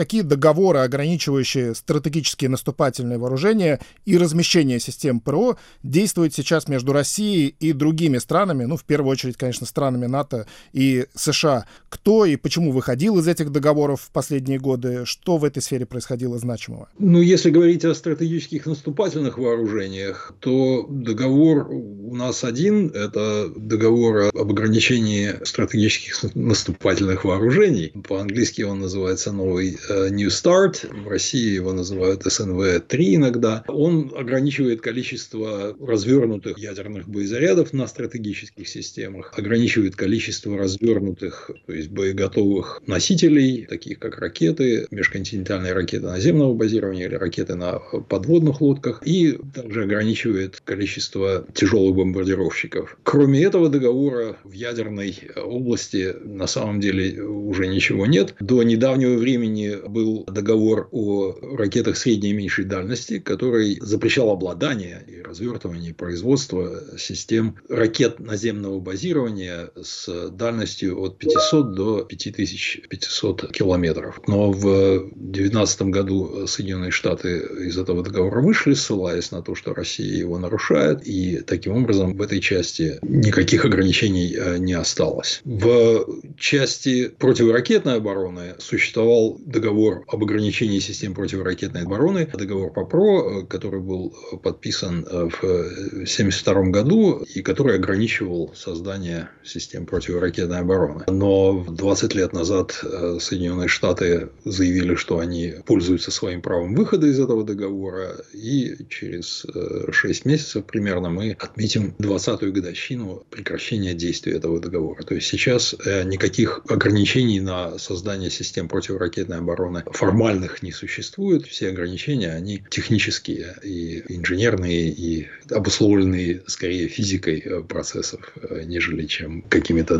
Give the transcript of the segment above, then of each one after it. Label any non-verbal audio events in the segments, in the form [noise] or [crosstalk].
какие договоры, ограничивающие стратегические наступательные вооружения и размещение систем ПРО, действуют сейчас между Россией и другими странами, ну, в первую очередь, конечно, странами НАТО и США. Кто и почему выходил из этих договоров в последние годы? Что в этой сфере происходило значимого? Ну, если говорить о стратегических наступательных вооружениях, то договор у нас один – это договор об ограничении стратегических наступательных вооружений. По-английски он называется новый New Start, в России его называют СНВ-3 иногда. Он ограничивает количество развернутых ядерных боезарядов на стратегических системах, ограничивает количество развернутых, то есть боеготовых носителей, таких как ракеты, межконтинентальные ракеты наземного базирования или ракеты на подводных лодках, и также ограничивает количество тяжелых бомбардировщиков. Кроме этого договора в ядерной области на самом деле уже ничего нет. До недавнего времени был договор о ракетах средней и меньшей дальности, который запрещал обладание и развертывание и производство систем ракет наземного базирования с дальностью от 500 до 5500 километров. Но в 2019 году Соединенные Штаты из этого договора вышли, ссылаясь на то, что Россия его нарушает, и таким образом в этой части никаких ограничений э, не осталось. В части противоракетной обороны существовал договор об ограничении систем противоракетной обороны, договор ПОПРО, который был подписан в 1972 году и который ограничивал создание систем противоракетной обороны. Но 20 лет назад э, Соединенные Штаты заявили, что они пользуются своим правом выхода из этого договора, и через 6 э, месяцев примерно мы отметим 20-ю годовщину прекращения действия этого договора. То есть сейчас э, никаких ограничений на создание систем противоракетной обороны формальных не существует. Все ограничения, они технические и инженерные, и обусловленные скорее физикой э, процессов, э, нежели чем какими-то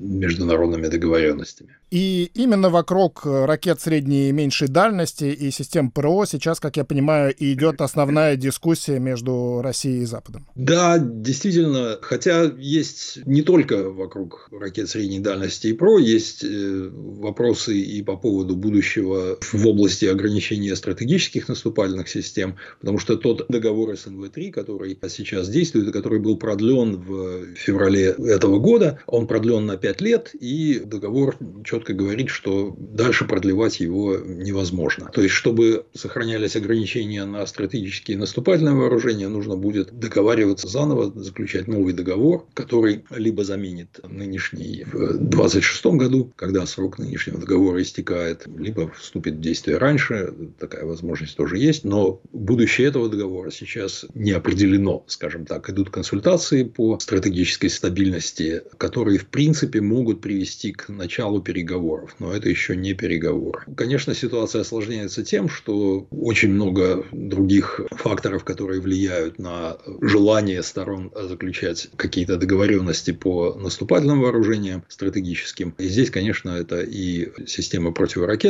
международными договоренностями. И именно вокруг ракет средней и меньшей дальности и систем ПРО сейчас, как я понимаю, идет основная дискуссия между Россией и Западом. Да, действительно, хотя есть не только вокруг ракет средней дальности и ПРО, есть э, вопросы и по поводу будущего в области ограничения стратегических наступательных систем, потому что тот договор СНВ-3, который сейчас действует, который был продлен в феврале этого года, он продлен на 5 лет, и договор четко говорит, что дальше продлевать его невозможно. То есть, чтобы сохранялись ограничения на стратегические наступательные вооружения, нужно будет договариваться заново, заключать новый договор, который либо заменит нынешний в 2026 году, когда срок нынешнего договора истекает, либо вступит в действие раньше, такая возможность тоже есть, но будущее этого договора сейчас не определено, скажем так. Идут консультации по стратегической стабильности, которые, в принципе, могут привести к началу переговоров, но это еще не переговоры. Конечно, ситуация осложняется тем, что очень много других факторов, которые влияют на желание сторон заключать какие-то договоренности по наступательным вооружениям стратегическим. И здесь, конечно, это и система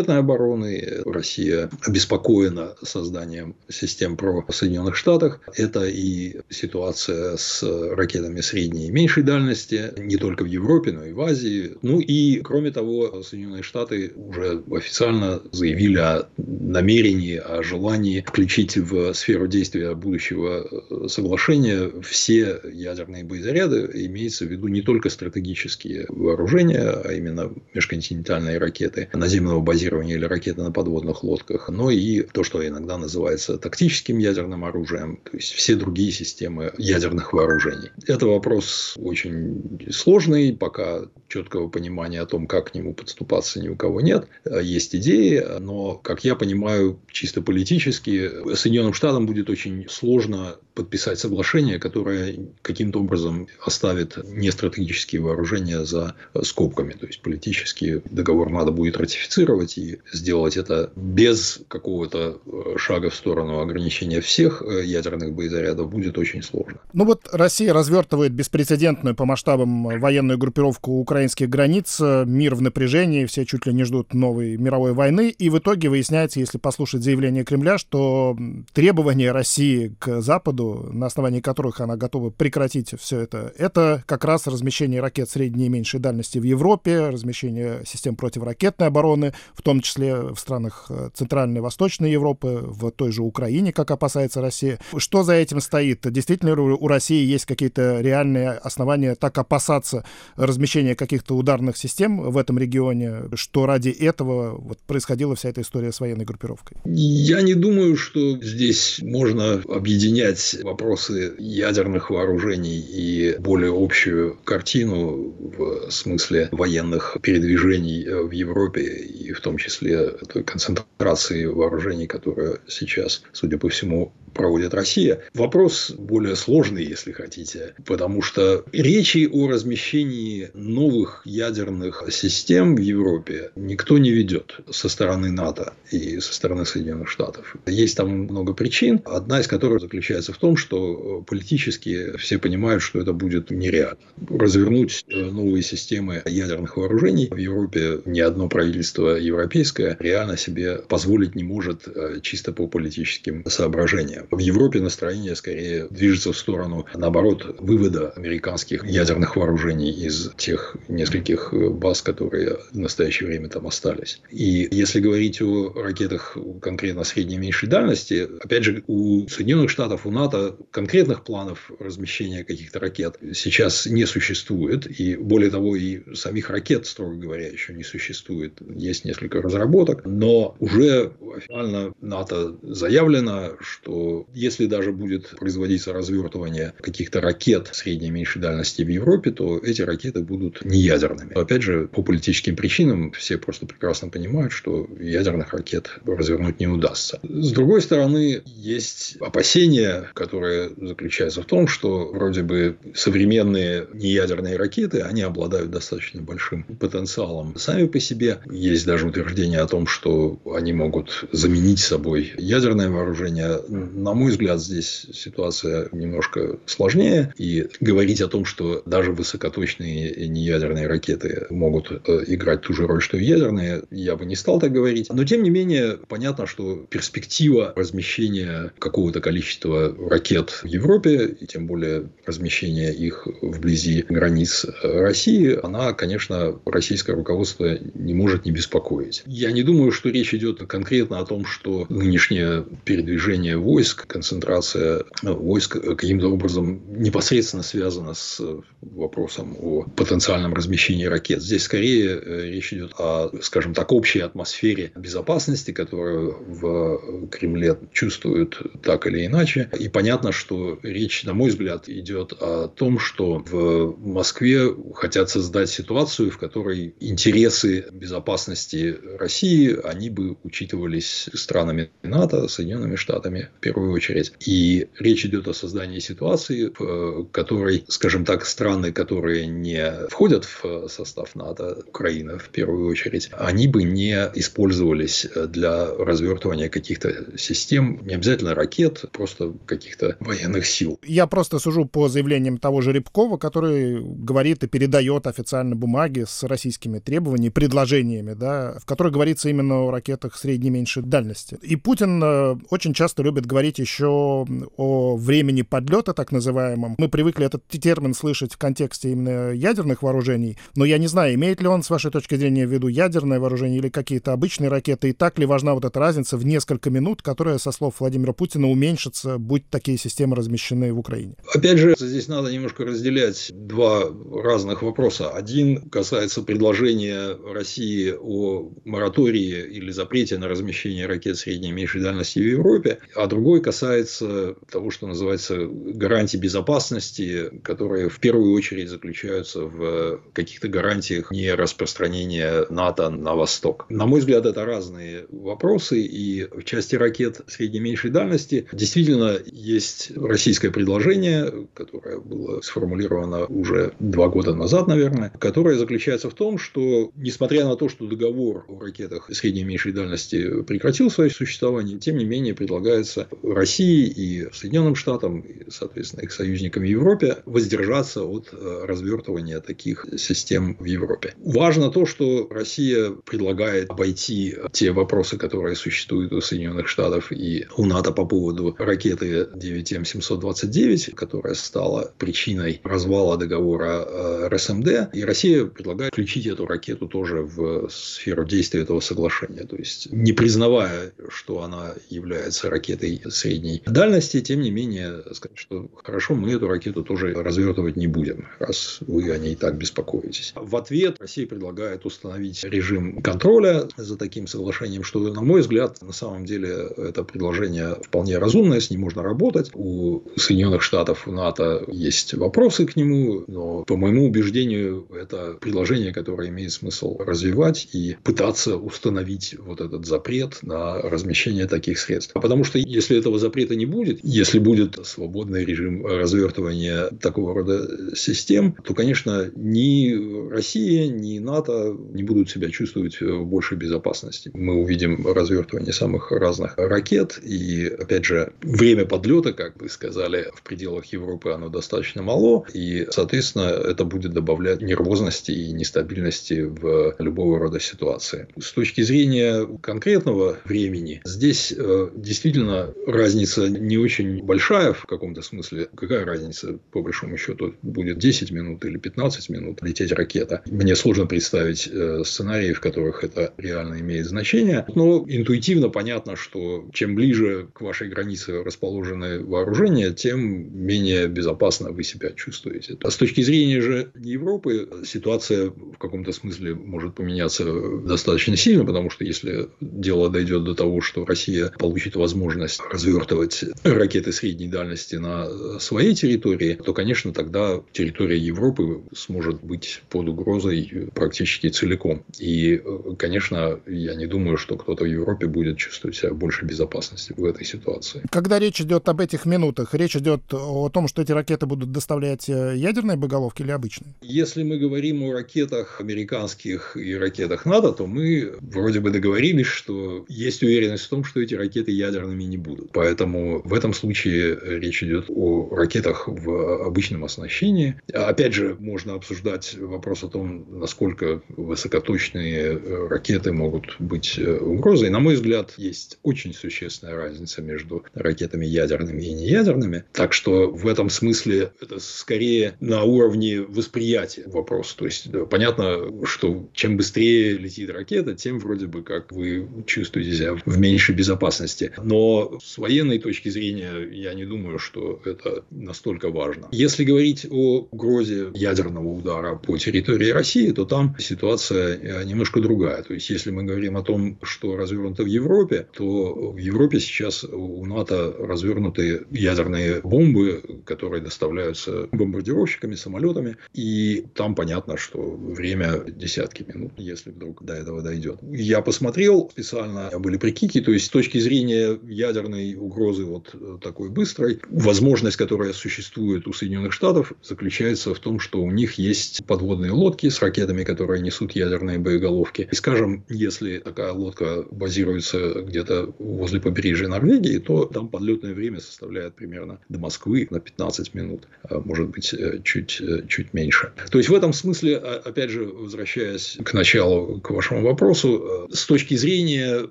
противоракетной обороны. Россия обеспокоена созданием систем про Соединенных Штатах. Это и ситуация с ракетами средней и меньшей дальности, не только в Европе, но и в Азии. Ну и, кроме того, Соединенные Штаты уже официально заявили о намерении, о желании включить в сферу действия будущего соглашения все ядерные боезаряды, имеется в виду не только стратегические вооружения, а именно межконтинентальные ракеты наземного базирования или ракеты на подводных лодках, но и то, что иногда называется тактическим ядерным оружием, то есть все другие системы ядерных вооружений. Это вопрос очень сложный, пока четкого понимания о том, как к нему подступаться, ни у кого нет. Есть идеи, но, как я понимаю, чисто политически Соединенным Штатам будет очень сложно подписать соглашение, которое каким-то образом оставит нестратегические вооружения за скобками. То есть, политически договор надо будет ратифицировать и сделать это без какого-то э, шага в сторону ограничения всех э, ядерных боезарядов будет очень сложно. Ну вот Россия развертывает беспрецедентную по масштабам военную группировку украинских границ. Мир в напряжении, все чуть ли не ждут новой мировой войны, и в итоге выясняется, если послушать заявление Кремля, что требования России к Западу, на основании которых она готова прекратить все это, это как раз размещение ракет средней и меньшей дальности в Европе, размещение систем противоракетной обороны, в том числе в странах э, Центральной и Восточной Европы, в той же Украине, как опасается Россия. Что за этим стоит? Действительно у России есть какие-то реальные основания так опасаться размещения каких-то ударных систем в этом регионе, что ради этого вот происходила вся эта история с военной группировкой? Я не думаю, что здесь можно объединять вопросы ядерных вооружений и более общую картину в смысле военных передвижений в Европе и в том числе той концентрации вооружений, которая сейчас, судя по всему, проводит Россия. Вопрос более сложный, если хотите, потому что речи о размещении новых ядерных систем в Европе никто не ведет со стороны НАТО и со стороны Соединенных Штатов. Есть там много причин, одна из которых заключается в том, что политически все понимают, что это будет нереально. Развернуть новые системы ядерных вооружений в Европе ни одно правительство европейское реально себе позволить не может э, чисто по политическим соображениям. В Европе настроение скорее движется в сторону, наоборот, вывода американских ядерных вооружений из тех нескольких баз, которые в настоящее время там остались. И если говорить о ракетах конкретно средней и меньшей дальности, опять же, у Соединенных Штатов, у НАТО конкретных планов размещения каких-то ракет сейчас не существует. И более того, и самих ракет, строго говоря, еще не существует. Есть несколько разработок, но уже официально НАТО заявлено, что если даже будет производиться развертывание каких-то ракет средней и меньшей дальности в Европе, то эти ракеты будут не ядерными. Опять же, по политическим причинам все просто прекрасно понимают, что ядерных ракет развернуть не удастся. С другой стороны, есть опасения, которые заключаются в том, что вроде бы современные неядерные ракеты, они обладают достаточно большим потенциалом сами по себе. Есть даже утверждение о том, что они могут заменить собой ядерное вооружение на мой взгляд, здесь ситуация немножко сложнее. И говорить о том, что даже высокоточные неядерные ракеты могут э, играть ту же роль, что и ядерные, я бы не стал так говорить. Но, тем не менее, понятно, что перспектива размещения какого-то количества ракет в Европе, и тем более размещения их вблизи границ России, она, конечно, российское руководство не может не беспокоить. Я не думаю, что речь идет конкретно о том, что нынешнее передвижение войск войск, концентрация ну, войск каким-то образом непосредственно связана с вопросом о потенциальном размещении ракет. Здесь скорее э, речь идет о, скажем так, общей атмосфере безопасности, которую в Кремле чувствуют так или иначе. И понятно, что речь, на мой взгляд, идет о том, что в Москве хотят создать ситуацию, в которой интересы безопасности России, они бы учитывались странами НАТО, Соединенными Штатами в первую первую очередь. И речь идет о создании ситуации, в которой, скажем так, страны, которые не входят в состав НАТО, Украина в первую очередь, они бы не использовались для развертывания каких-то систем, не обязательно ракет, просто каких-то военных сил. Я просто сужу по заявлениям того же Рябкова, который говорит и передает официально бумаги с российскими требованиями, предложениями, да, в которых говорится именно о ракетах средней и меньшей дальности. И Путин э, очень часто любит говорить говорить еще о времени подлета, так называемом. Мы привыкли этот термин слышать в контексте именно ядерных вооружений, но я не знаю, имеет ли он, с вашей точки зрения, в виду ядерное вооружение или какие-то обычные ракеты, и так ли важна вот эта разница в несколько минут, которая, со слов Владимира Путина, уменьшится, будь такие системы размещены в Украине? Опять же, здесь надо немножко разделять два разных вопроса. Один касается предложения России о моратории или запрете на размещение ракет средней и меньшей дальности в Европе, а другой касается того, что называется гарантии безопасности, которые в первую очередь заключаются в каких-то гарантиях не распространения НАТО на восток. На мой взгляд, это разные вопросы, и в части ракет средней и меньшей дальности действительно есть российское предложение, которое было сформулировано уже два года назад, наверное, которое заключается в том, что, несмотря на то, что договор о ракетах средней и меньшей дальности прекратил свое существование, тем не менее предлагается России и Соединенным Штатам, и, соответственно, их союзникам в Европе воздержаться от э, развертывания таких систем в Европе. Важно то, что Россия предлагает обойти те вопросы, которые существуют у Соединенных Штатов и у НАТО по поводу ракеты 9М729, которая стала причиной развала договора э, РСМД. И Россия предлагает включить эту ракету тоже в сферу действия этого соглашения. То есть, не признавая, что она является ракетой средней дальности, тем не менее, сказать, что хорошо, мы эту ракету тоже развертывать не будем, раз вы о ней так беспокоитесь. В ответ Россия предлагает установить режим контроля за таким соглашением, что, на мой взгляд, на самом деле это предложение вполне разумное, с ним можно работать. У Соединенных Штатов, у НАТО есть вопросы к нему, но, по моему убеждению, это предложение, которое имеет смысл развивать и пытаться установить вот этот запрет на размещение таких средств. Потому что если этого запрета не будет, если будет свободный режим развертывания такого рода систем, то, конечно, ни Россия, ни НАТО не будут себя чувствовать в большей безопасности. Мы увидим развертывание самых разных ракет. И, опять же, время подлета, как вы сказали, в пределах Европы оно достаточно мало. И, соответственно, это будет добавлять нервозности и нестабильности в любого рода ситуации. С точки зрения конкретного времени, здесь э, действительно разница не очень большая в каком-то смысле. Какая разница, по большому счету, будет 10 минут или 15 минут лететь ракета? Мне сложно представить э, сценарии, в которых это реально имеет значение. Но интуитивно понятно, что чем ближе к вашей границе расположены вооружения, тем менее безопасно вы себя чувствуете. А с точки зрения же Европы ситуация в каком-то смысле может поменяться достаточно сильно, потому что если дело дойдет до того, что Россия получит возможность развертывать ракеты средней дальности на своей территории, то, конечно, тогда территория Европы сможет быть под угрозой практически целиком. И, конечно, я не думаю, что кто-то в Европе будет чувствовать себя больше безопасности в этой ситуации. Когда речь идет об этих минутах, речь идет о том, что эти ракеты будут доставлять э, ядерные боеголовки или обычные? Если мы говорим о ракетах американских и ракетах НАТО, то мы вроде бы договорились, что есть уверенность в том, что эти ракеты ядерными не будут. Поэтому в этом случае речь идет о ракетах в обычном оснащении. Опять же, можно обсуждать вопрос о том, насколько высокоточные ракеты могут быть угрозой. На мой взгляд, есть очень существенная разница между ракетами ядерными и неядерными. Так что в этом смысле это скорее на уровне восприятия вопрос. То есть понятно, что чем быстрее летит ракета, тем вроде бы как вы чувствуете себя в меньшей безопасности. Но с военной точки зрения я не думаю, что это настолько важно. Если говорить о угрозе ядерного удара по территории России, то там ситуация немножко другая. То есть если мы говорим о том, что развернуто в Европе, то в Европе сейчас у НАТО развернуты ядерные бомбы, которые доставляются бомбардировщиками, самолетами. И там понятно, что время десятки минут, если вдруг до этого дойдет. Я посмотрел специально, были прикики, то есть с точки зрения ядерной угрозы вот такой быстрой, возможность, которая существует у Соединенных Штатов, заключается в том, что у них есть подводные лодки с ракетами, которые несут ядерные боеголовки. И, скажем, если такая лодка базируется где-то возле побережья Норвегии, то там подлетное время составляет примерно до Москвы на 15 минут, а может быть, э, чуть, э, чуть меньше. То есть, в этом смысле, а, опять же, возвращаясь к началу, к вашему вопросу, э, с точки зрения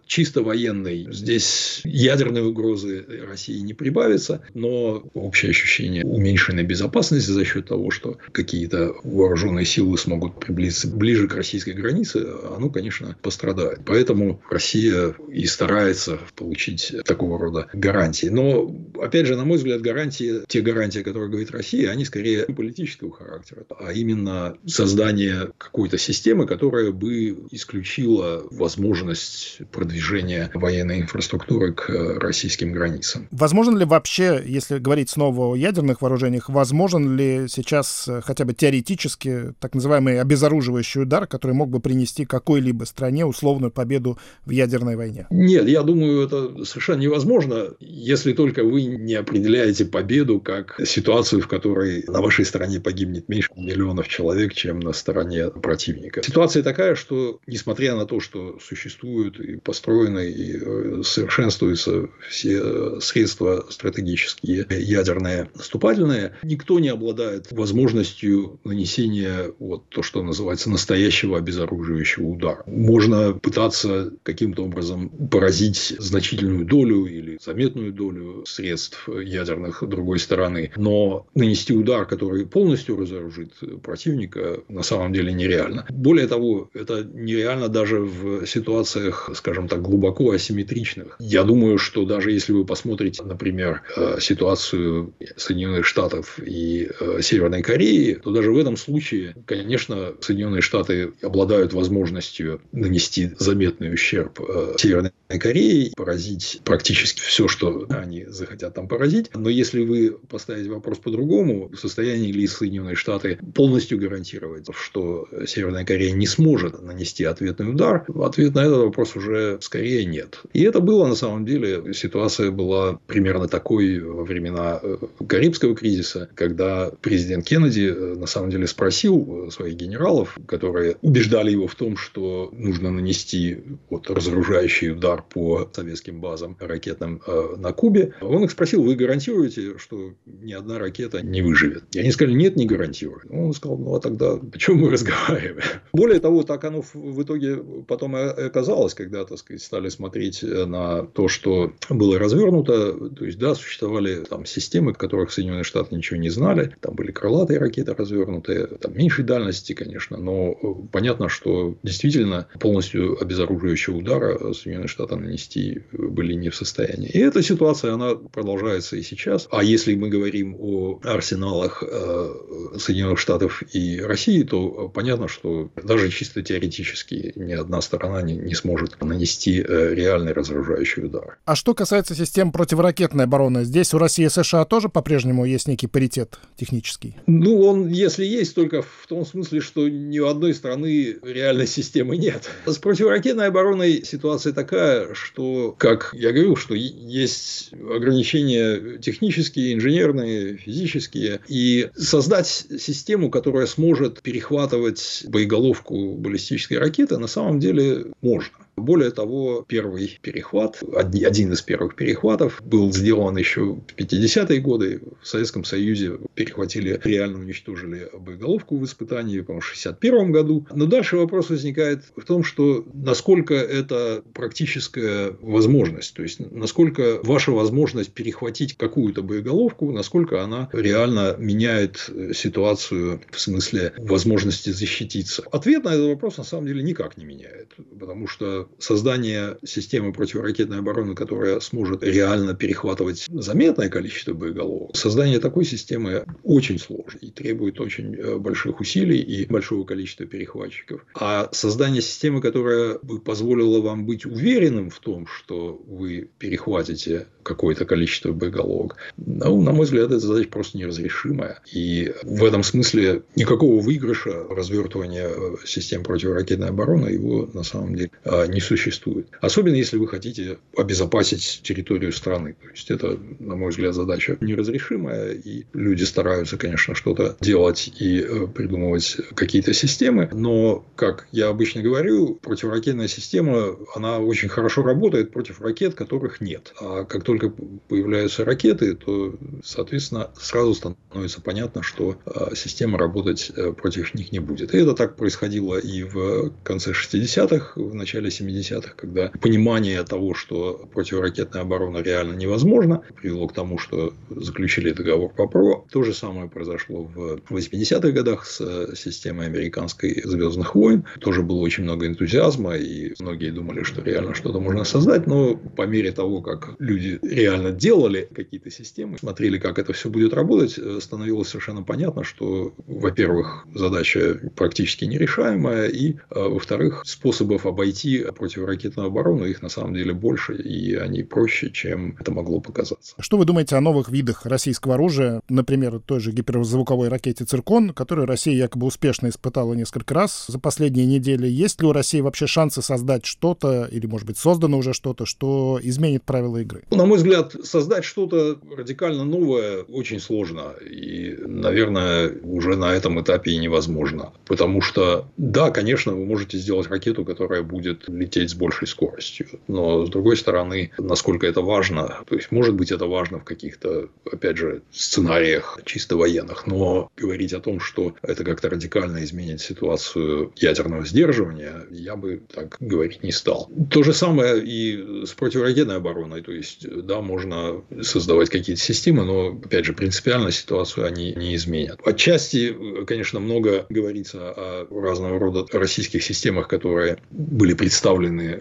чисто военной, здесь ядерной угрозы России не прибавится, но общее ощущение уменьшенной безопасности за счет того, что какие-то вооруженные силы смогут приблизиться ближе к российской границе, оно, конечно, пострадает. Поэтому Россия и старается получить такого рода гарантии. Но, опять же, на мой взгляд, гарантии, те гарантии, о которых говорит Россия, они скорее политического характера, а именно создание какой-то системы, которая бы исключила возможность продвижения военной инфраструктуры к российским границам. Возможно ли вообще, если говорить снова о ядерных вооружениях, возможен ли сейчас э, хотя бы теоретически так называемый обезоруживающий удар, который мог бы принести какой-либо стране условную победу в ядерной войне? Нет, я думаю, это совершенно невозможно, если только вы не определяете победу как ситуацию, в которой на вашей стороне погибнет меньше миллионов человек, чем на стороне противника. Ситуация такая, что несмотря на то, что существуют и построены и э, совершенствуются все средства стратегические, ядерные, наступательные. Никто не обладает возможностью нанесения вот то, что называется настоящего обезоруживающего удара. Можно пытаться каким-то образом поразить значительную долю или заметную долю средств ядерных другой стороны, но нанести удар, который полностью разоружит противника, на самом деле нереально. Более того, это нереально даже в ситуациях, скажем так, глубоко асимметричных. Я думаю, что даже если вы посмотрите, например, э, ситуацию Соединенных Штатов и э, Северной Кореи, то даже в этом случае, конечно, Соединенные Штаты обладают возможностью нанести заметный ущерб э, Северной Корее, поразить практически все, что они захотят там поразить. Но если вы поставите вопрос по-другому, в состоянии ли Соединенные Штаты полностью гарантировать, что Северная Корея не сможет нанести ответный удар, ответ на этот вопрос уже скорее нет. И это было на самом деле, ситуация была примерно такой во времена э, Карибского кризиса, когда президент Кеннеди э, на самом деле спросил своих генералов, которые убеждали его в том, что нужно нанести вот разоружающий удар по советским базам ракетным э, на Кубе. Он их спросил, вы гарантируете, что ни одна ракета не выживет? И они сказали, нет, не гарантирую. Он сказал, ну а тогда о чем мы разговариваем? [laughs] Более того, так оно в итоге потом и оказалось, когда, так сказать, стали смотреть на то, что было развернуто. То есть, да, существовали там системы, которых Соединенные Штаты ничего не знали. Там были крылатые ракеты развернутые, там меньшей дальности, конечно, но понятно, что действительно полностью обезоруживающего удара Соединенные Штаты нанести были не в состоянии. И эта ситуация, она продолжается и сейчас. А если мы говорим о арсеналах э, Соединенных Штатов и России, то понятно, что даже чисто теоретически ни одна сторона не, не сможет нанести э, реальный разоружающий удар. А что касается систем противоракетной обороны, здесь у России и США тоже по-прежнему есть некий паритет технический? Ну, он, если есть, только в том смысле, что ни у одной страны реальной системы нет. С противоракетной обороной ситуация такая, что, как я говорил, что есть ограничения технические, инженерные, физические, и создать систему, которая сможет перехватывать боеголовку баллистической ракеты, на самом деле можно. Более того, первый перехват, один из первых перехватов, был сделан еще в 50-е годы. В Советском Союзе перехватили, реально уничтожили боеголовку в испытании, по-моему, в 61 году. Но дальше вопрос возникает в том, что насколько это практическая возможность, то есть насколько ваша возможность перехватить какую-то боеголовку, насколько она реально меняет ситуацию в смысле возможности защититься. Ответ на этот вопрос на самом деле никак не меняет, потому что создание системы противоракетной обороны, которая сможет реально перехватывать заметное количество боеголовок, создание такой системы очень сложно и требует очень э, больших усилий и большого количества перехватчиков. А создание системы, которая бы позволила вам быть уверенным в том, что вы перехватите какое-то количество боеголовок, ну, на мой взгляд, эта задача просто неразрешимая. И в этом смысле никакого выигрыша развертывания э, систем противоракетной обороны его на самом деле э, не существует. Особенно если вы хотите обезопасить территорию страны. То есть это, на мой взгляд, задача неразрешимая. И люди стараются, конечно, что-то делать и э, придумывать какие-то системы. Но, как я обычно говорю, противоракетная система, она очень хорошо работает против ракет, которых нет. А как только появляются ракеты, то, соответственно, сразу становится понятно, что э, система работать э, против них не будет. И это так происходило и в конце 60-х, в начале 70-х 70-х, когда понимание того, что противоракетная оборона реально невозможна, привело к тому, что заключили договор по ПРО. То же самое произошло в 80-х годах с э, системой американской «Звездных войн». Тоже было очень много энтузиазма, и многие думали, что реально что-то можно создать, но по мере того, как люди реально делали какие-то системы, смотрели, как это все будет работать, э, становилось совершенно понятно, что, во-первых, задача практически нерешаемая, и, э, во-вторых, способов обойти противоракетную оборону, их на самом деле больше, и они проще, чем это могло показаться. Что вы думаете о новых видах российского оружия, например, той же гиперзвуковой ракете «Циркон», которую Россия якобы успешно испытала несколько раз за последние недели? Есть ли у России вообще шансы создать что-то, или, может быть, создано уже что-то, что изменит правила игры? На мой взгляд, создать что-то радикально новое очень сложно, и, наверное, уже на этом этапе и невозможно. Потому что, да, конечно, вы можете сделать ракету, которая будет лететь с большей скоростью. Но, с другой стороны, насколько это важно, то есть, может быть, это важно в каких-то, опять же, сценариях чисто военных, но говорить о том, что это как-то радикально изменит ситуацию ядерного сдерживания, я бы так говорить не стал. То же самое и с противоракетной обороной. То есть, да, можно создавать какие-то системы, но, опять же, принципиально ситуацию они не изменят. Отчасти, конечно, много говорится о разного рода российских системах, которые были представлены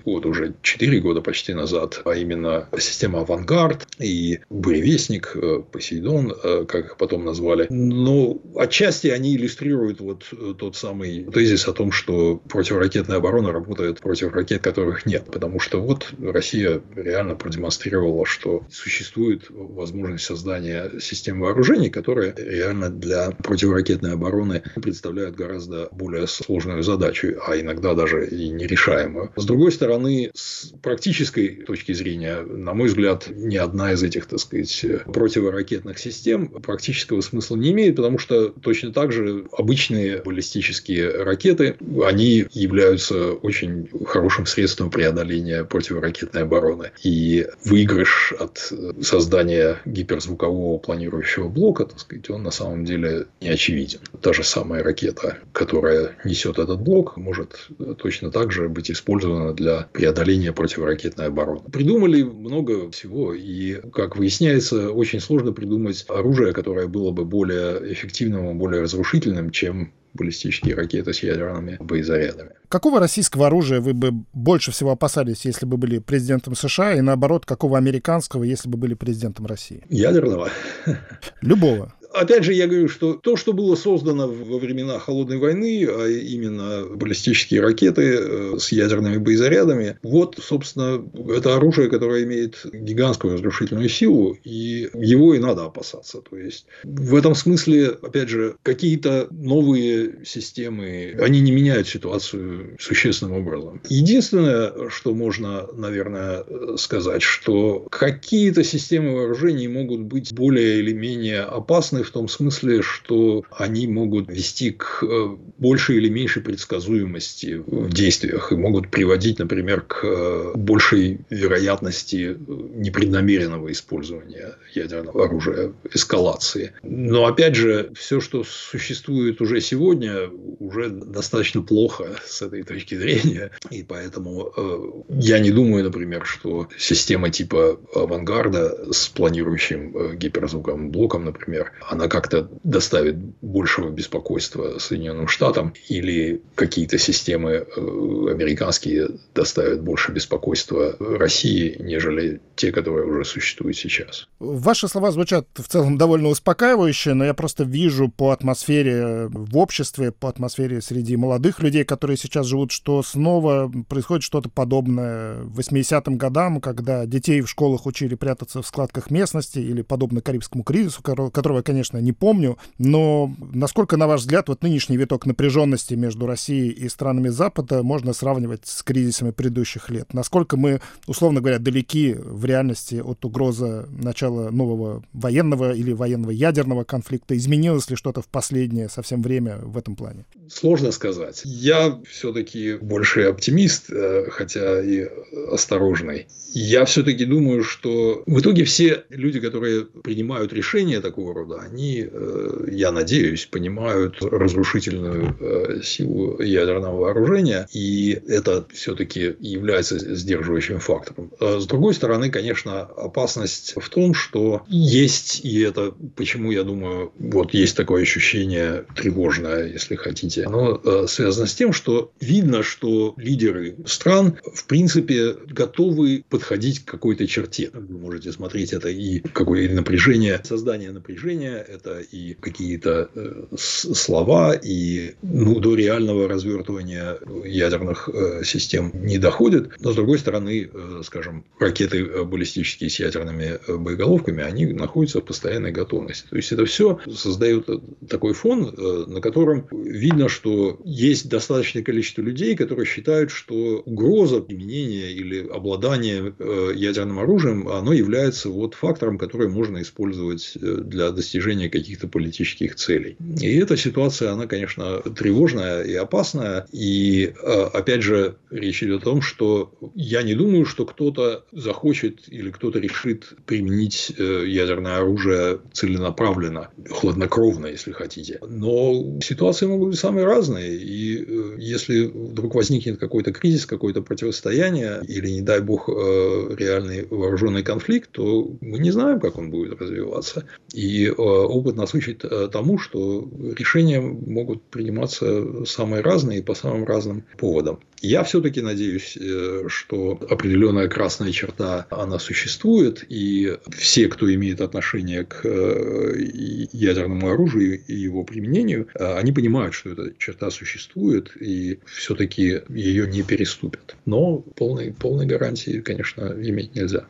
вот уже 4 года почти назад, а именно система «Авангард» и «Буревестник», э, «Посейдон», э, как их потом назвали. Но отчасти они иллюстрируют вот тот самый тезис о том, что противоракетная оборона работает против ракет, которых нет. Потому что вот Россия реально продемонстрировала, что существует возможность создания систем вооружений, которые реально для противоракетной обороны представляют гораздо более сложную задачу, а иногда даже и нерешаемую. С другой стороны, с практической точки зрения, на мой взгляд, ни одна из этих, так сказать, противоракетных систем практического смысла не имеет, потому что точно так же обычные баллистические ракеты, они являются очень хорошим средством преодоления противоракетной обороны. И выигрыш от создания гиперзвукового планирующего блока, так сказать, он на самом деле не очевиден. Та же самая ракета, которая несет этот блок, может точно так же быть использована для преодоления противоракетной обороны. Придумали много всего, и, как выясняется, очень сложно придумать оружие, которое было бы более эффективным и более разрушительным, чем баллистические ракеты с ядерными боезарядами. Какого российского оружия вы бы больше всего опасались, если бы были президентом США, и наоборот, какого американского, если бы были президентом России? Ядерного. Любого опять же, я говорю, что то, что было создано во времена Холодной войны, а именно баллистические ракеты э, с ядерными боезарядами, вот, собственно, это оружие, которое имеет гигантскую разрушительную силу, и его и надо опасаться. То есть, в этом смысле, опять же, какие-то новые системы, они не меняют ситуацию существенным образом. Единственное, что можно, наверное, сказать, что какие-то системы вооружений могут быть более или менее опасны в том смысле, что они могут вести к э, большей или меньшей предсказуемости в действиях и могут приводить, например, к э, большей вероятности непреднамеренного использования ядерного оружия, эскалации. Но, опять же, все, что существует уже сегодня, уже достаточно плохо с этой точки зрения. И поэтому э, я не думаю, например, что система типа авангарда с планирующим гиперзвуковым блоком, например, она как-то доставит большего беспокойства Соединенным Штатам, или какие-то системы э, американские доставят больше беспокойства России, нежели те, которые уже существуют сейчас. Ваши слова звучат в целом довольно успокаивающе, но я просто вижу по атмосфере в обществе, по атмосфере среди молодых людей, которые сейчас живут, что снова происходит что-то подобное 80-м годам, когда детей в школах учили прятаться в складках местности или подобно Карибскому кризису, которого, конечно, конечно, не помню, но насколько, на ваш взгляд, вот нынешний виток напряженности между Россией и странами Запада можно сравнивать с кризисами предыдущих лет? Насколько мы, условно говоря, далеки в реальности от угрозы начала нового военного или военного ядерного конфликта? Изменилось ли что-то в последнее совсем время в этом плане? Сложно сказать. Я все-таки больше оптимист, э, хотя и осторожный. Я все-таки думаю, что в итоге все люди, которые принимают решения такого рода, они, э, я надеюсь, понимают разрушительную э, силу ядерного вооружения, и это все-таки является сдерживающим фактором. С другой стороны, конечно, опасность в том, что есть, и это почему, я думаю, вот есть такое ощущение тревожное, если хотите, оно э, связано с тем, что видно, что лидеры стран, в принципе, готовы подходить к какой-то черте. Вы можете смотреть это и какое напряжение, создание напряжения, это и какие-то э, слова, и ну, до реального развертывания ядерных э, систем не доходит. Но, с другой стороны, скажем, ракеты баллистические с ядерными боеголовками, они находятся в постоянной готовности. То есть, это все создает такой фон, на котором видно, видно, что есть достаточное количество людей, которые считают, что угроза применения или обладания э, ядерным оружием, оно является вот фактором, который можно использовать э, для достижения каких-то политических целей. И эта ситуация, она, конечно, тревожная и опасная. И, э, опять же, речь идет о том, что я не думаю, что кто-то захочет или кто-то решит применить ядерное оружие целенаправленно, хладнокровно, если хотите. Но ситуации могут быть самые разные. И э, если вдруг возникнет какой-то кризис, какое-то противостояние или, не дай бог, э, реальный вооруженный конфликт, то мы не знаем, как он будет развиваться. И э, опыт нас учит тому, что решения могут приниматься самые разные и по самым разным поводам. Я все-таки надеюсь, что определенная красная черта, она существует, и все, кто имеет отношение к ядерному оружию и его применению, они понимают, что эта черта существует, и все-таки ее не переступят. Но полной, полной гарантии, конечно, иметь нельзя.